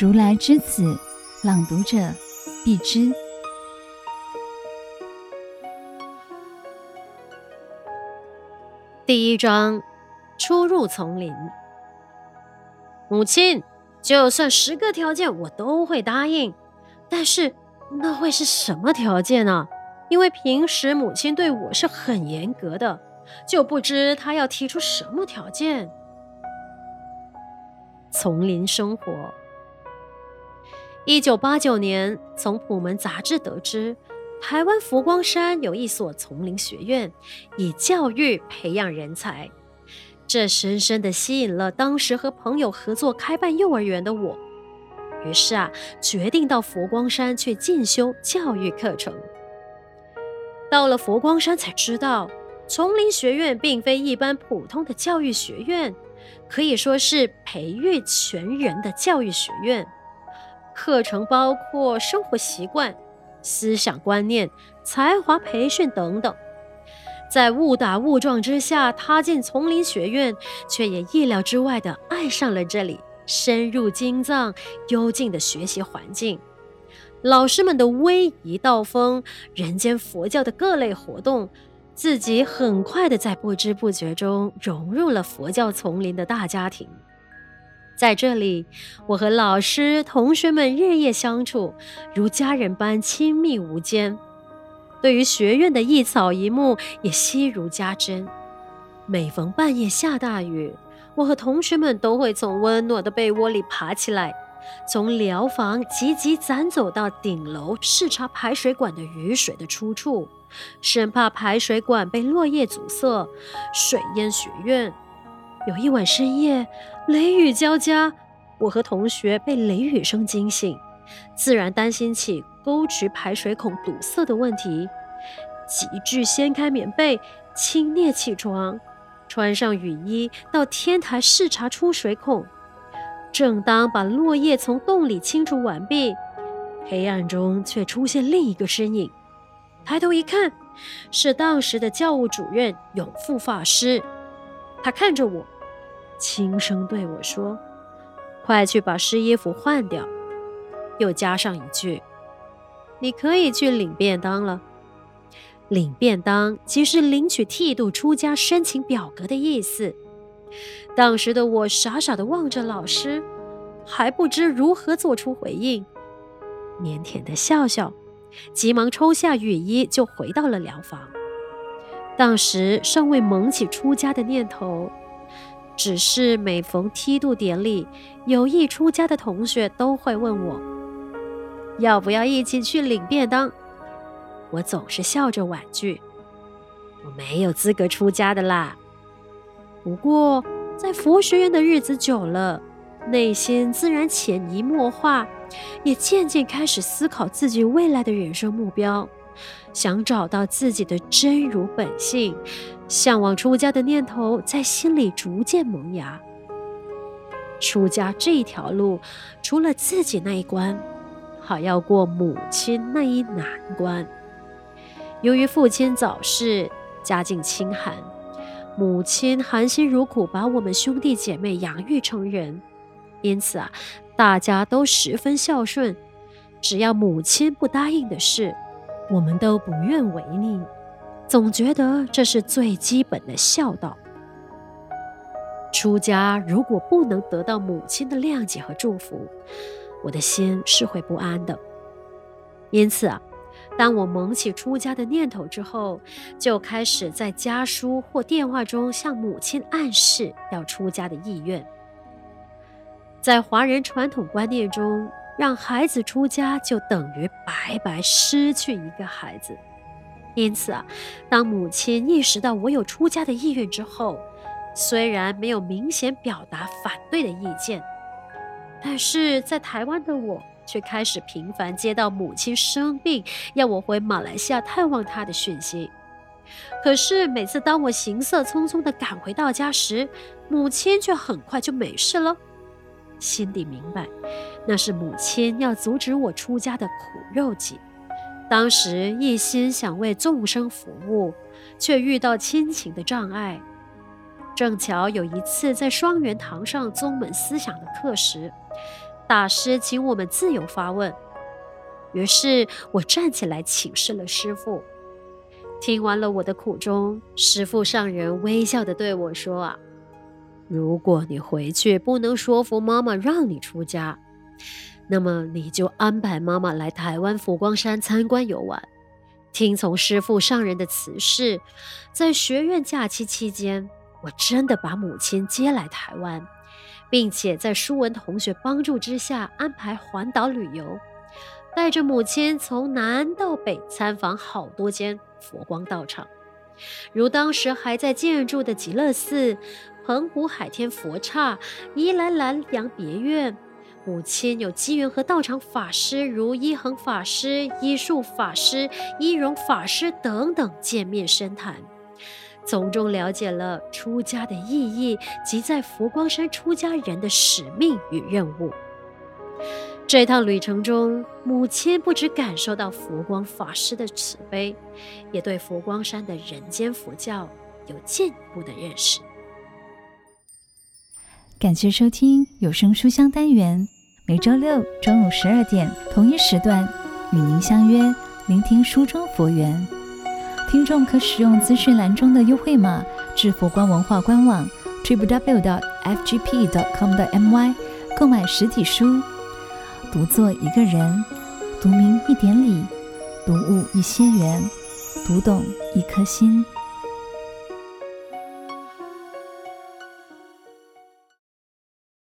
如来之子，朗读者必知。第一章：初入丛林。母亲，就算十个条件我都会答应，但是那会是什么条件呢？因为平时母亲对我是很严格的，就不知她要提出什么条件。丛林生活。一九八九年，从《普门》杂志得知，台湾佛光山有一所丛林学院，以教育培养人才。这深深地吸引了当时和朋友合作开办幼儿园的我。于是啊，决定到佛光山去进修教育课程。到了佛光山才知道，丛林学院并非一般普通的教育学院，可以说是培育全人的教育学院。课程包括生活习惯、思想观念、才华培训等等。在误打误撞之下踏进丛林学院，却也意料之外的爱上了这里深入经藏、幽静的学习环境。老师们的威仪道风、人间佛教的各类活动，自己很快的在不知不觉中融入了佛教丛林的大家庭。在这里，我和老师、同学们日夜相处，如家人般亲密无间。对于学院的一草一木也悉如家珍。每逢半夜下大雨，我和同学们都会从温暖的被窝里爬起来，从寮房急急赶走到顶楼视察排水管的雨水的出处，生怕排水管被落叶阻塞，水淹学院。有一晚深夜，雷雨交加，我和同学被雷雨声惊醒，自然担心起沟渠排水孔堵塞的问题，急剧掀开棉被，轻蹑起床，穿上雨衣到天台视察出水孔。正当把落叶从洞里清除完毕，黑暗中却出现另一个身影。抬头一看，是当时的教务主任永富法师。他看着我，轻声对我说：“快去把湿衣服换掉。”又加上一句：“你可以去领便当了。”领便当即是领取剃度出家申请表格的意思。当时的我傻傻地望着老师，还不知如何做出回应，腼腆地笑笑，急忙抽下雨衣就回到了寮房。当时尚未萌起出家的念头，只是每逢剃度典礼，有意出家的同学都会问我，要不要一起去领便当。我总是笑着婉拒，我没有资格出家的啦。不过在佛学院的日子久了，内心自然潜移默化，也渐渐开始思考自己未来的人生目标。想找到自己的真如本性，向往出家的念头在心里逐渐萌芽。出家这条路，除了自己那一关，还要过母亲那一难关。由于父亲早逝，家境清寒，母亲含辛茹苦把我们兄弟姐妹养育成人，因此啊，大家都十分孝顺，只要母亲不答应的事。我们都不愿违逆，总觉得这是最基本的孝道。出家如果不能得到母亲的谅解和祝福，我的心是会不安的。因此啊，当我萌起出家的念头之后，就开始在家书或电话中向母亲暗示要出家的意愿。在华人传统观念中，让孩子出家就等于白白失去一个孩子，因此啊，当母亲意识到我有出家的意愿之后，虽然没有明显表达反对的意见，但是在台湾的我却开始频繁接到母亲生病要我回马来西亚探望她的讯息。可是每次当我行色匆匆地赶回到家时，母亲却很快就没事了。心底明白，那是母亲要阻止我出家的苦肉计。当时一心想为众生服务，却遇到亲情的障碍。正巧有一次在双元堂上宗门思想的课时，大师请我们自由发问。于是我站起来请示了师父。听完了我的苦衷，师父上人微笑地对我说：“啊，如果你回去不能说服妈妈让你出家，那么你就安排妈妈来台湾佛光山参观游玩。”听从师父上人的辞示，在学院假期期间，我真的把母亲接来台湾，并且在舒文同学帮助之下安排环岛旅游，带着母亲从南到北参访好多间佛光道场，如当时还在建筑的极乐寺、澎湖海天佛刹、宜兰兰阳别院。母亲有机缘和道场法师如一恒法师、一树法师、一荣法师等等见面深谈，从中了解了出家的意义及在佛光山出家人的使命与任务。这趟旅程中，母亲不只感受到佛光法师的慈悲，也对佛光山的人间佛教有进一步的认识。感谢收听有声书香单元，每周六中午十二点同一时段与您相约，聆听书中佛缘。听众可使用资讯栏中的优惠码至佛光文化官网 www.fgp.com.my 购买实体书。独坐一个人，读明一点理，读悟一些缘，读懂一颗心。